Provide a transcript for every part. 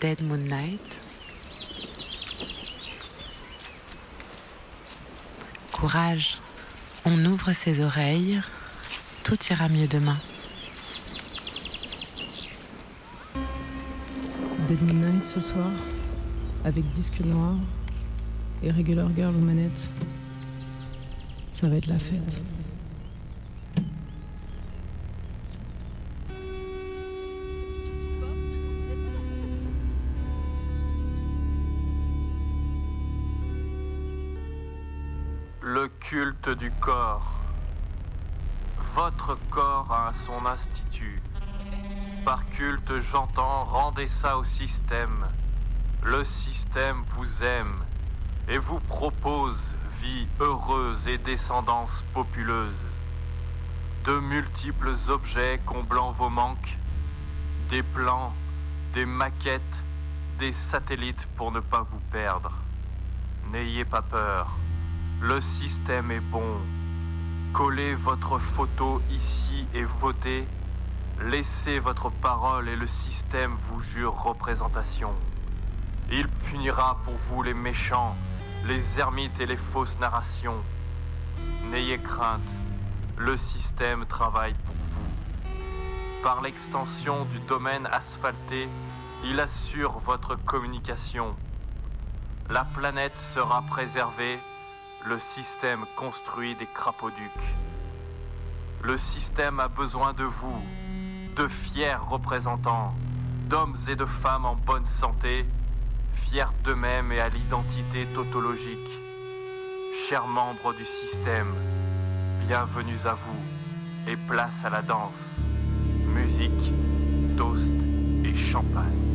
Dead Moonlight. Courage, on ouvre ses oreilles, tout ira mieux demain. Dead Moonlight ce soir, avec disque noir et Regular Girl aux manettes. Ça va être la fête. Votre corps a son institut. Par culte, j'entends, rendez ça au système. Le système vous aime et vous propose vie heureuse et descendance populeuse. De multiples objets comblant vos manques, des plans, des maquettes, des satellites pour ne pas vous perdre. N'ayez pas peur, le système est bon. Collez votre photo ici et votez. Laissez votre parole et le système vous jure représentation. Il punira pour vous les méchants, les ermites et les fausses narrations. N'ayez crainte, le système travaille pour vous. Par l'extension du domaine asphalté, il assure votre communication. La planète sera préservée, le système construit des crapauducs. Le système a besoin de vous, de fiers représentants, d'hommes et de femmes en bonne santé, fiers d'eux-mêmes et à l'identité tautologique. Chers membres du système, bienvenue à vous et place à la danse. Musique, toast et champagne.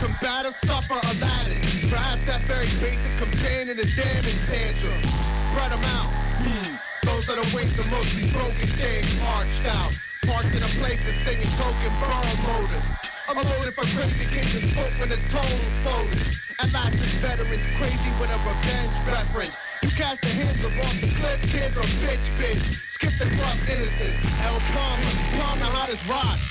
Combative, suffer Aladdin. Perhaps that very basic companion to damage tantrum. Spread them out. Hmm. Those are the wings of mostly broken things arched out. Parked in a place that's singing token borrow motive. I'm loaded for crazy kids and spoke when the tone folded. At last, this veteran's crazy with a revenge reference. You cast the hands of off the cliff, kids or bitch bitch. Skip the cross innocence. El Palmer, palm the hottest rocks.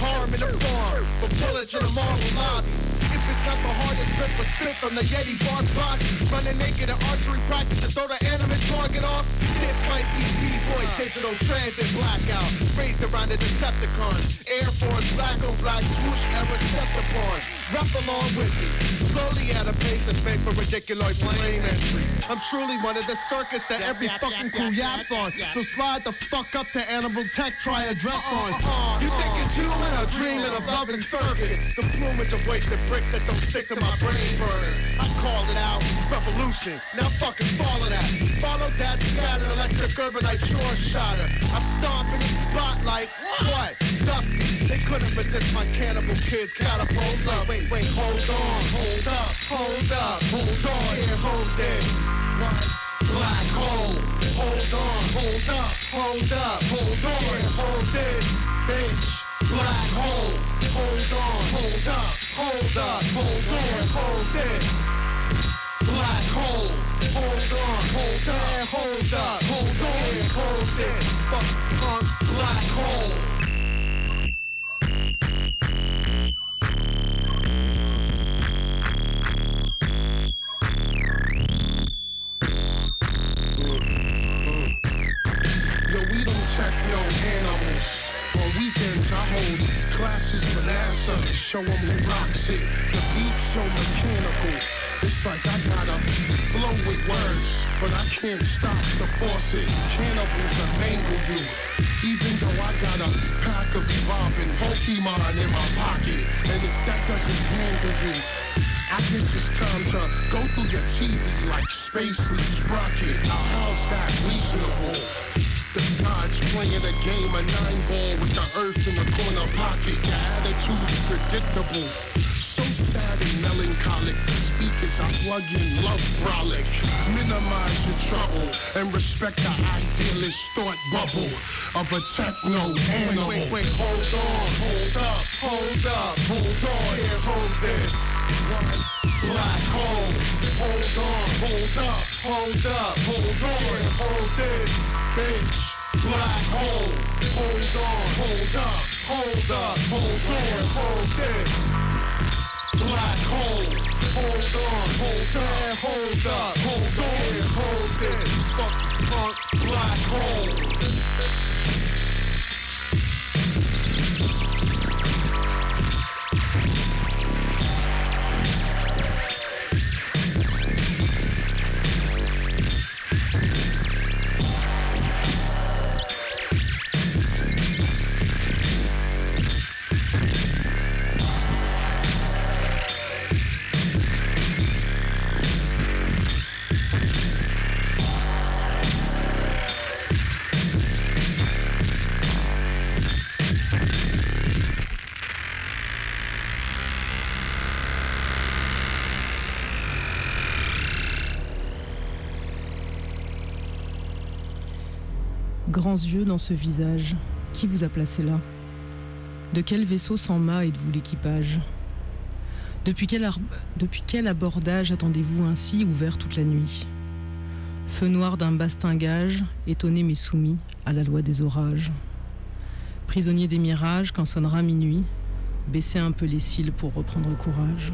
Harm in the farm, for bullets in the marble lobbies. If it's not the hardest grip for spit from the Yeti bar box, running naked at archery practice to throw the animate target off. This might be B-boy digital transit blackout. Raised around the Decepticons. Air Force black on black swoosh ever stepped upon. Rap along with me. Slowly at a pace that's made for ridiculous flame entry. I'm truly one of the circus that every fucking crew yaps on. So slide the fuck up to Animal Tech, try a dress uh-huh, on. Uh-huh, you think it's uh-huh. human or dreaming of loving circuits? The plumage of wasted bricks that don't stick to my brain burners. I call it out, revolution. Now fucking follow that. Follow that scattered electric urbanite shore shotter. I stomp in the spotlight. What? Dusty. They couldn't resist my cannibal kids catapult up. Wait, wait, hold on, hold up, hold up, hold on, yeah, hold this. Black hole. Hold on, hold up, hold up, hold on, hold this, bitch. Black hole. Hold on, hold up, hold up, hold on, hold this. Black hole. Hold on, hold up, hold up, hold on, hold this. Fuck on black hole. Yo, we don't check no animals. On weekends, I hold classes for NASA. Show them who rocks it. The beat's so mechanical. It's like I gotta flow with words, but I can't stop the faucet. Cannibals will mangle you. Even though I got a pack of evolving Pokemon in my pocket. And if that doesn't handle you, I guess it's time to go through your TV like Spacely Sprocket. Now how's that reasonable? The gods playing a game of nine ball with the earth in the corner pocket. Your attitude's predictable. And melancholic. Speakers I plug in love brolic. Minimize your trouble and respect the idealist thought bubble of a techno animal. Wait, wait, wait, hold on, hold up, hold up, hold on, here, hold this. Black hole, hold on, hold up, hold up, hold on, hold this bitch. Black hole, hold on, hold up, hold up, hold on, hold this. Black hole, hold on, hold up, hold up, hold on, hold this. Fuck, fuck, black hole. Yeux dans ce visage. Qui vous a placé là? De quel vaisseau sans mât êtes-vous l'équipage? Depuis quel, Depuis quel abordage attendez-vous ainsi ouvert toute la nuit? Feu noir d'un bastingage, étonné mais soumis à la loi des orages. Prisonnier des mirages, quand sonnera minuit, baissez un peu les cils pour reprendre courage.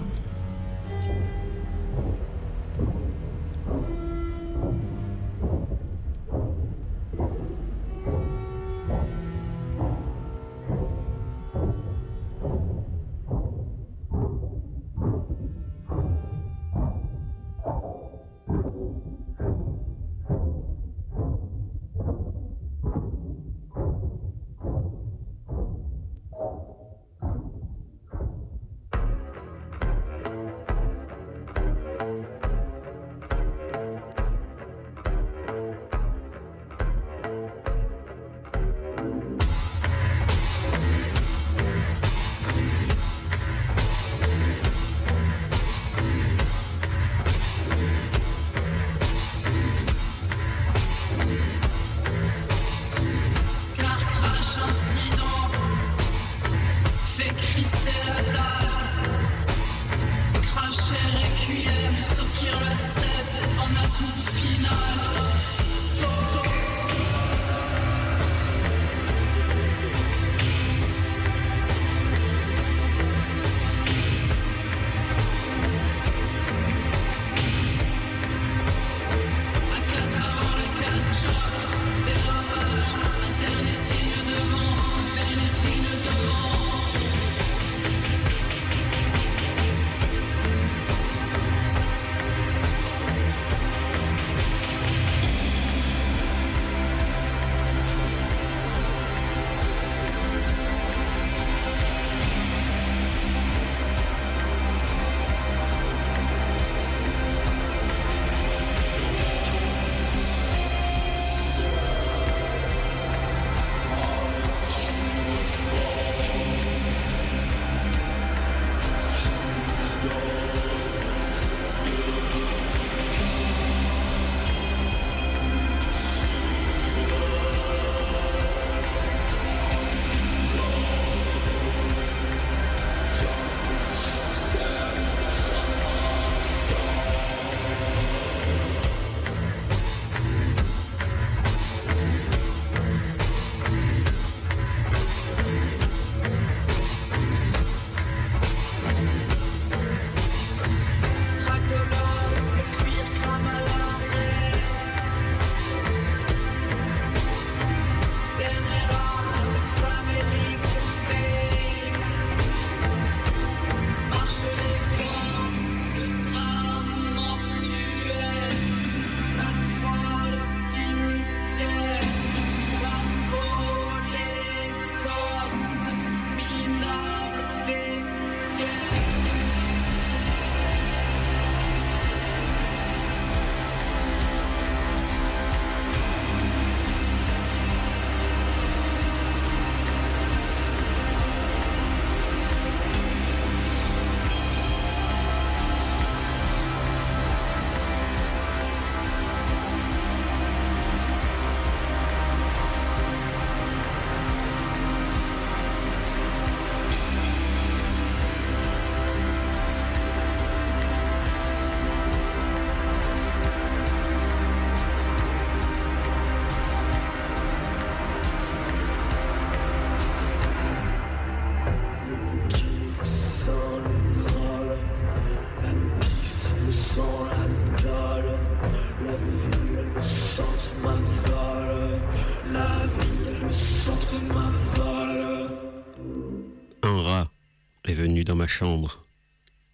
Dans ma chambre.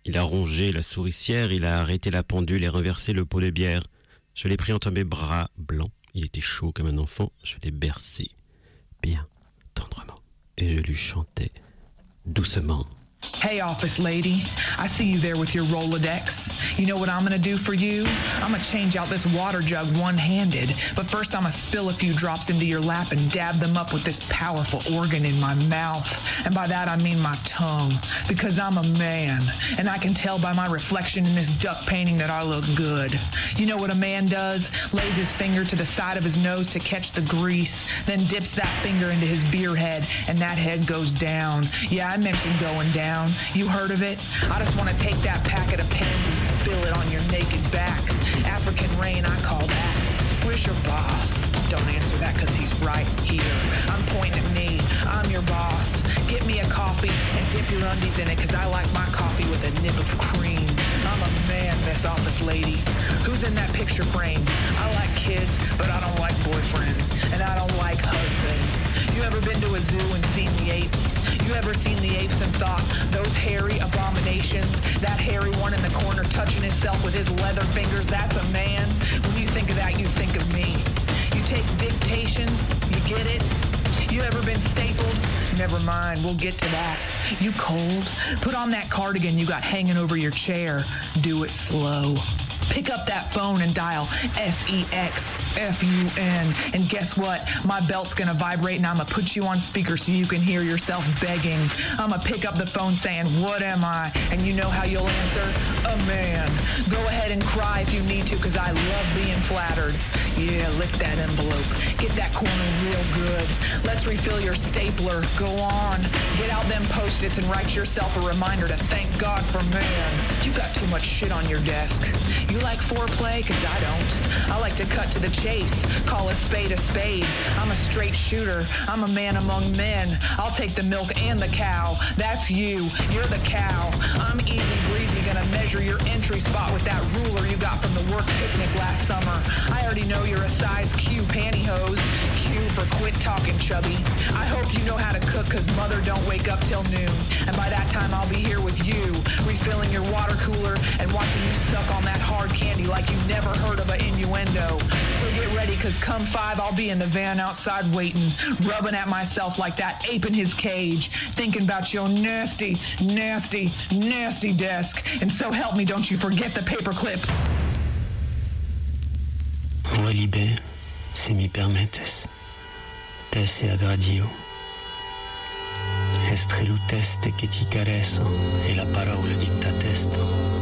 Il a rongé la souricière, il a arrêté la pendule et renversé le pot de bière. Je l'ai pris entre mes bras blancs. Il était chaud comme un enfant. Je l'ai bercé, bien tendrement. Et je lui chantais doucement. Hey, office lady. I see you there with your Rolodex. You know what I'm gonna do for you? I'm gonna change out this water jug one-handed, but first I'm gonna spill a few drops into your lap and dab them up with this powerful organ in my mouth. And by that I mean my tongue, because I'm a man, and I can tell by my reflection in this duck painting that I look good. You know what a man does? Lays his finger to the side of his nose to catch the grease, then dips that finger into his beer head, and that head goes down. Yeah, I mentioned going down down. You heard of it? I just want to take that packet of pens and spill it on your naked back. African rain, I call that. Where's your boss? Don't answer that because he's right here. I'm pointing at me. I'm your boss. Get me a coffee and dip your undies in it because I like my coffee with a nip of cream. I'm a man, Miss Office Lady. Who's in that picture frame? I like kids, but I don't like boyfriends. And I don't like husbands. You ever been to a zoo and seen the apes? You ever seen the apes and thought, those hairy abominations, that hairy one in the corner touching himself with his leather fingers, that's a man? When you think of that, you think of me. You take dictations, you get it? You ever been stapled? Never mind, we'll get to that. You cold? Put on that cardigan you got hanging over your chair. Do it slow. Pick up that phone and dial S-E-X F-U-N. And guess what? My belt's gonna vibrate and I'm gonna put you on speaker so you can hear yourself begging. I'm gonna pick up the phone saying, what am I? And you know how you'll answer? A man. Go ahead and cry if you need to because I love being flattered. Yeah, lick that envelope. Get that corner real good. Let's refill your stapler. Go on. Get out them post-its and write yourself a reminder to thank God for man. You got too much shit on your desk. You like foreplay? Because I don't. I like to cut to the chase. Call a spade a spade. I'm a straight shooter. I'm a man among men. I'll take the milk and the cow. That's you. You're the cow. I'm easy breezy gonna measure your entry spot with that ruler you got from the work picnic last summer. I already know you're a size Q pantyhose. For quit talking chubby. I hope you know how to cook cause mother don't wake up till noon. And by that time I'll be here with you, refilling your water cooler and watching you suck on that hard candy like you've never heard of an innuendo. So get ready, cause come five, I'll be in the van outside waiting, rubbing at myself like that ape in his cage, thinking about your nasty, nasty, nasty desk. And so help me, don't you forget the paper clips. Bene, se mi permettes, t'esse ad agio. Est reluteste che ci caresso e la parola ditta testo.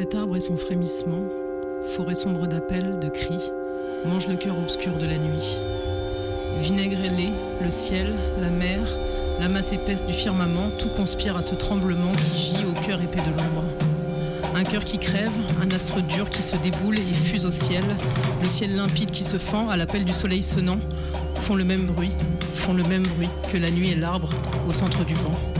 Cet arbre et son frémissement, forêt sombre d'appels, de cris, mange le cœur obscur de la nuit. Vinaigre et lait, le ciel, la mer, la masse épaisse du firmament, tout conspire à ce tremblement qui gît au cœur épais de l'ombre. Un cœur qui crève, un astre dur qui se déboule et fuse au ciel, le ciel limpide qui se fend à l'appel du soleil sonnant, font le même bruit, font le même bruit que la nuit et l'arbre au centre du vent.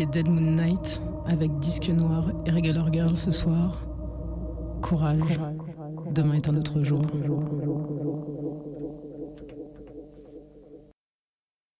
Dead Moon Night avec Disque Noir et Regular Girl ce soir. Courage. demain est un autre jour.